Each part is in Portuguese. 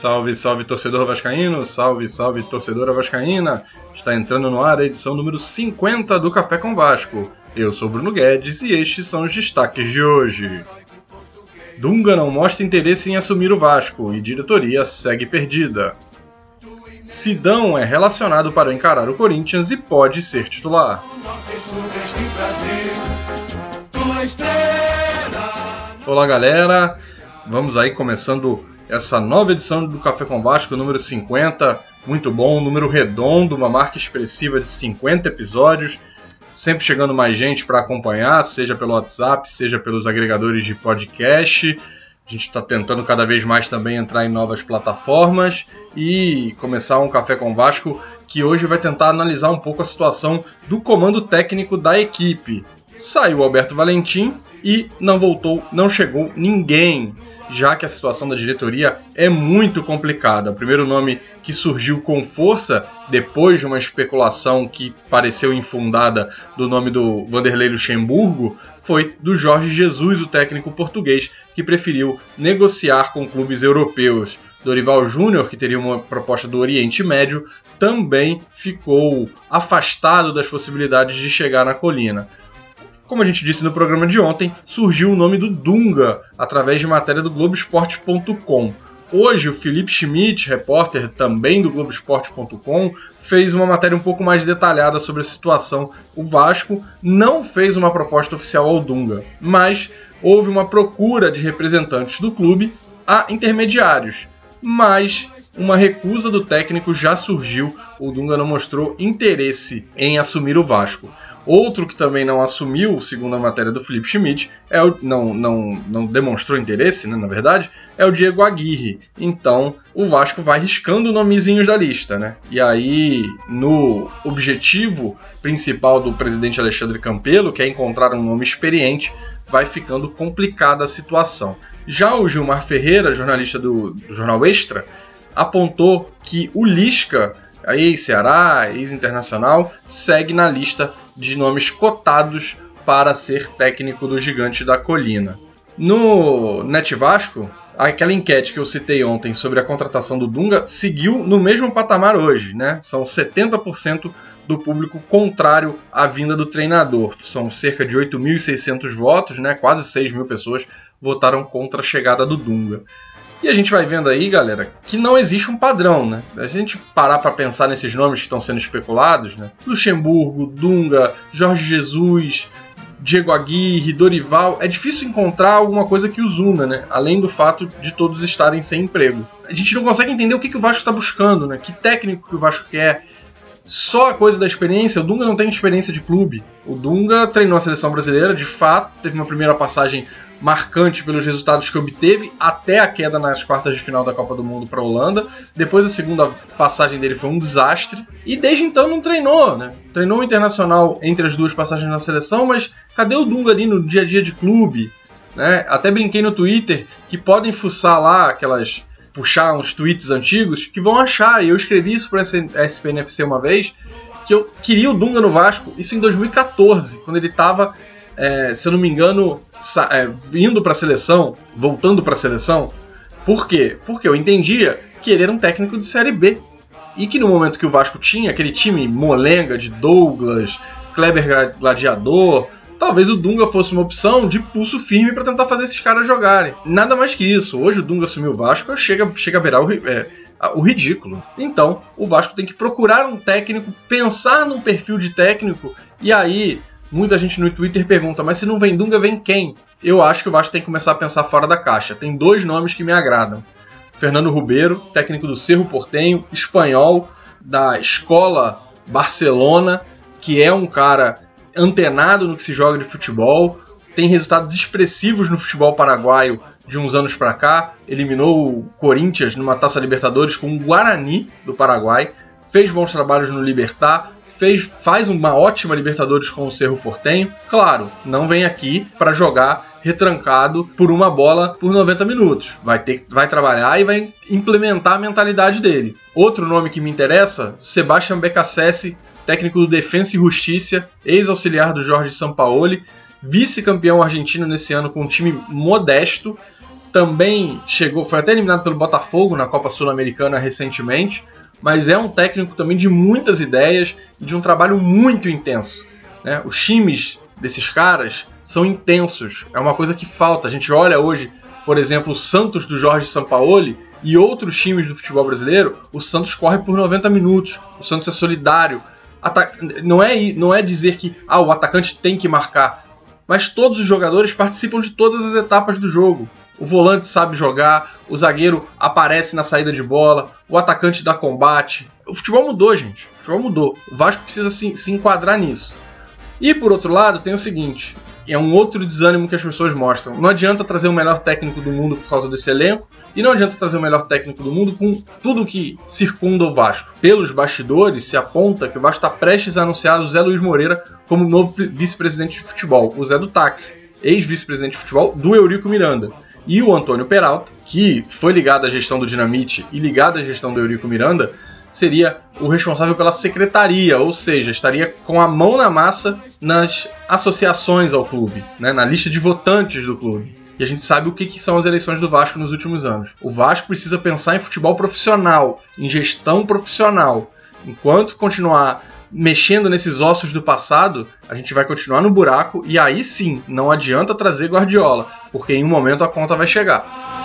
Salve, salve torcedor vascaíno, salve, salve torcedora vascaína. Está entrando no ar a edição número 50 do Café com Vasco. Eu sou Bruno Guedes e estes são os destaques de hoje. Dunga não mostra interesse em assumir o Vasco e diretoria segue perdida. Sidão é relacionado para encarar o Corinthians e pode ser titular. Olá galera, vamos aí começando essa nova edição do Café com Vasco, número 50. Muito bom, um número redondo, uma marca expressiva de 50 episódios. Sempre chegando mais gente para acompanhar, seja pelo WhatsApp, seja pelos agregadores de podcast. A gente está tentando cada vez mais também entrar em novas plataformas e começar um Café com Vasco que hoje vai tentar analisar um pouco a situação do comando técnico da equipe. Saiu Alberto Valentim e não voltou, não chegou ninguém já que a situação da diretoria é muito complicada. O primeiro nome que surgiu com força, depois de uma especulação que pareceu infundada do nome do Vanderlei Luxemburgo, foi do Jorge Jesus, o técnico português, que preferiu negociar com clubes europeus. Dorival Júnior, que teria uma proposta do Oriente Médio, também ficou afastado das possibilidades de chegar na colina. Como a gente disse no programa de ontem, surgiu o nome do Dunga através de matéria do Globoesporte.com. Hoje, o Felipe Schmidt, repórter também do Globoesporte.com, fez uma matéria um pouco mais detalhada sobre a situação. O Vasco não fez uma proposta oficial ao Dunga, mas houve uma procura de representantes do clube a intermediários. Mas uma recusa do técnico já surgiu, o Dunga não mostrou interesse em assumir o Vasco. Outro que também não assumiu, segundo a matéria do Felipe Schmidt, é o, não, não, não demonstrou interesse, né, na verdade, é o Diego Aguirre. Então o Vasco vai riscando nomezinhos da lista. Né? E aí, no objetivo principal do presidente Alexandre Campelo, que é encontrar um nome experiente, vai ficando complicada a situação. Já o Gilmar Ferreira, jornalista do, do Jornal Extra, apontou que o Lisca ex-Ceará, ex-internacional, segue na lista de nomes cotados para ser técnico do Gigante da Colina. No Net Vasco, aquela enquete que eu citei ontem sobre a contratação do Dunga seguiu no mesmo patamar hoje, né? São 70% do público contrário à vinda do treinador. São cerca de 8.600 votos, né? Quase 6 mil pessoas votaram contra a chegada do Dunga. E a gente vai vendo aí, galera, que não existe um padrão, né? Se a gente parar para pensar nesses nomes que estão sendo especulados, né? Luxemburgo, Dunga, Jorge Jesus, Diego Aguirre, Dorival, é difícil encontrar alguma coisa que os una, né? Além do fato de todos estarem sem emprego. A gente não consegue entender o que, que o Vasco está buscando, né? Que técnico que o Vasco quer. Só a coisa da experiência, o Dunga não tem experiência de clube. O Dunga treinou a seleção brasileira, de fato, teve uma primeira passagem marcante pelos resultados que obteve até a queda nas quartas de final da Copa do Mundo para a Holanda. Depois a segunda passagem dele foi um desastre e desde então não treinou, né? Treinou o internacional entre as duas passagens na seleção, mas cadê o Dunga ali no dia a dia de clube? Né? Até brinquei no Twitter que podem fuçar lá aquelas puxar uns tweets antigos que vão achar. E eu escrevi isso para a SPNFC uma vez que eu queria o Dunga no Vasco, isso em 2014, quando ele estava é, se eu não me engano, é, indo para a seleção, voltando para a seleção. Por quê? Porque eu entendia que ele era um técnico de Série B. E que no momento que o Vasco tinha aquele time molenga de Douglas, Kleber Gladiador, talvez o Dunga fosse uma opção de pulso firme para tentar fazer esses caras jogarem. Nada mais que isso. Hoje o Dunga assumiu o Vasco, chega, chega a virar o, é, o ridículo. Então, o Vasco tem que procurar um técnico, pensar num perfil de técnico, e aí Muita gente no Twitter pergunta, mas se não vem Dunga, vem quem? Eu acho que o Vasco tem que começar a pensar fora da caixa. Tem dois nomes que me agradam. Fernando Rubeiro, técnico do Cerro Portenho, espanhol, da escola Barcelona, que é um cara antenado no que se joga de futebol, tem resultados expressivos no futebol paraguaio de uns anos para cá, eliminou o Corinthians numa Taça Libertadores com o Guarani do Paraguai, fez bons trabalhos no Libertar, fez, faz uma ótima Libertadores com o Cerro Portenho. Claro, não vem aqui para jogar retrancado por uma bola por 90 minutos. Vai ter vai trabalhar e vai implementar a mentalidade dele. Outro nome que me interessa, Sebastian Becassese, técnico do Defensa e Justiça, ex-auxiliar do Jorge Sampaoli, vice-campeão argentino nesse ano com um time modesto, também chegou, foi até eliminado pelo Botafogo na Copa Sul-Americana recentemente, mas é um técnico também de muitas ideias e de um trabalho muito intenso. Né? Os times desses caras são intensos, é uma coisa que falta. A gente olha hoje, por exemplo, o Santos do Jorge Sampaoli e outros times do futebol brasileiro, o Santos corre por 90 minutos, o Santos é solidário. Não é, não é dizer que ah, o atacante tem que marcar, mas todos os jogadores participam de todas as etapas do jogo. O volante sabe jogar, o zagueiro aparece na saída de bola, o atacante dá combate. O futebol mudou, gente. O futebol mudou. O Vasco precisa se, se enquadrar nisso. E por outro lado, tem o seguinte: é um outro desânimo que as pessoas mostram. Não adianta trazer o melhor técnico do mundo por causa desse elenco, e não adianta trazer o melhor técnico do mundo com tudo que circunda o Vasco. Pelos bastidores, se aponta que o Vasco está prestes a anunciar o Zé Luiz Moreira como novo vice-presidente de futebol, o Zé do Táxi, ex-vice-presidente de futebol do Eurico Miranda. E o Antônio Peralta, que foi ligado à gestão do Dinamite e ligado à gestão do Eurico Miranda, seria o responsável pela secretaria, ou seja, estaria com a mão na massa nas associações ao clube, né, na lista de votantes do clube. E a gente sabe o que, que, são as eleições do Vasco nos últimos anos. O Vasco precisa pensar em futebol profissional, em gestão profissional. Enquanto continuar mexendo nesses ossos do passado, a gente vai continuar no buraco e aí sim, não adianta trazer Guardiola, porque em um momento a conta vai chegar.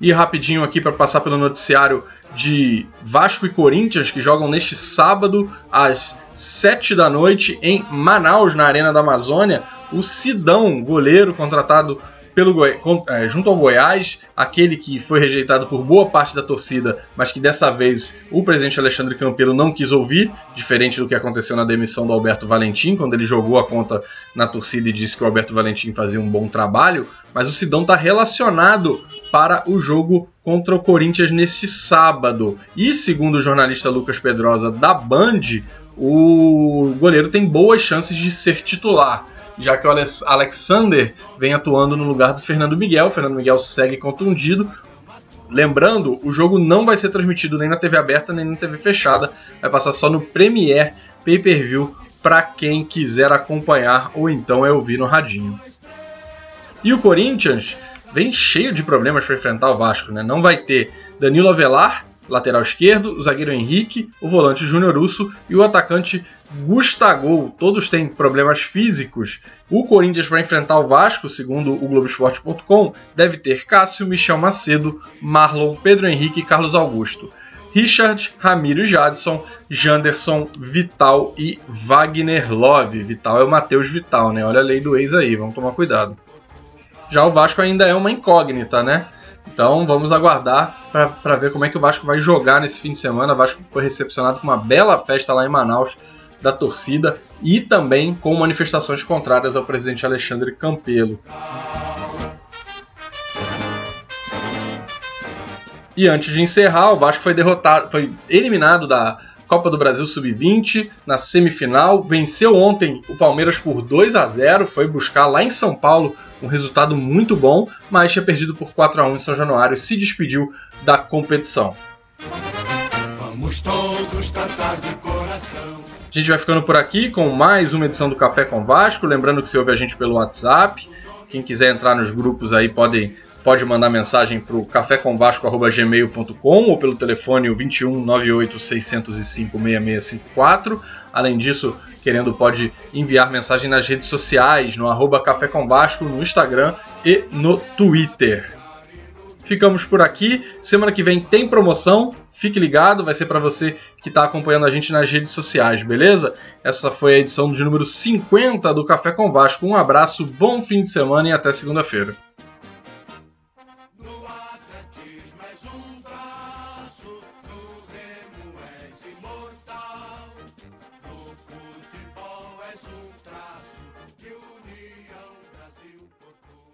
E rapidinho aqui para passar pelo noticiário de Vasco e Corinthians, que jogam neste sábado às 7 da noite em Manaus, na Arena da Amazônia. O Sidão, goleiro contratado pelo é, junto ao Goiás, aquele que foi rejeitado por boa parte da torcida, mas que dessa vez o presidente Alexandre Campelo não quis ouvir, diferente do que aconteceu na demissão do Alberto Valentim, quando ele jogou a conta na torcida e disse que o Alberto Valentim fazia um bom trabalho, mas o Sidão está relacionado para o jogo contra o Corinthians neste sábado. E segundo o jornalista Lucas Pedrosa da Band, o goleiro tem boas chances de ser titular já que o Alexander vem atuando no lugar do Fernando Miguel. O Fernando Miguel segue contundido. Lembrando, o jogo não vai ser transmitido nem na TV aberta nem na TV fechada, vai passar só no Premiere Pay-Per-View para quem quiser acompanhar ou então é ouvir no radinho. E o Corinthians vem cheio de problemas para enfrentar o Vasco, né? Não vai ter Danilo Avelar, lateral esquerdo, o zagueiro Henrique, o volante Júnior Urso e o atacante Gustavo. Todos têm problemas físicos. O Corinthians, para enfrentar o Vasco, segundo o Globoesporte.com, deve ter Cássio, Michel Macedo, Marlon, Pedro Henrique e Carlos Augusto. Richard, Ramiro Jadson, Janderson, Vital e Wagner Love. Vital é o Matheus Vital, né? Olha a lei do ex aí, vamos tomar cuidado. Já o Vasco ainda é uma incógnita, né? Então vamos aguardar para ver como é que o Vasco vai jogar nesse fim de semana. O Vasco foi recepcionado com uma bela festa lá em Manaus da torcida e também com manifestações contrárias ao presidente Alexandre Campelo. E antes de encerrar, o Vasco foi derrotado, foi eliminado da Copa do Brasil Sub-20 na semifinal, venceu ontem o Palmeiras por 2 a 0, foi buscar lá em São Paulo um resultado muito bom, mas tinha perdido por 4 a 1 em São Januário e se despediu da competição. Vamos todos cantar de coração. A gente vai ficando por aqui com mais uma edição do Café com Vasco. Lembrando que você ouve a gente pelo WhatsApp. Quem quiser entrar nos grupos aí pode, pode mandar mensagem para o cafécomvasco.gmail.com ou pelo telefone 21 98 605 6654. Além disso, querendo pode enviar mensagem nas redes sociais, no arroba Café com Vasco, no Instagram e no Twitter. Ficamos por aqui. Semana que vem tem promoção. Fique ligado, vai ser para você que está acompanhando a gente nas redes sociais, beleza? Essa foi a edição de número 50 do Café com Vasco. Um abraço, bom fim de semana e até segunda-feira.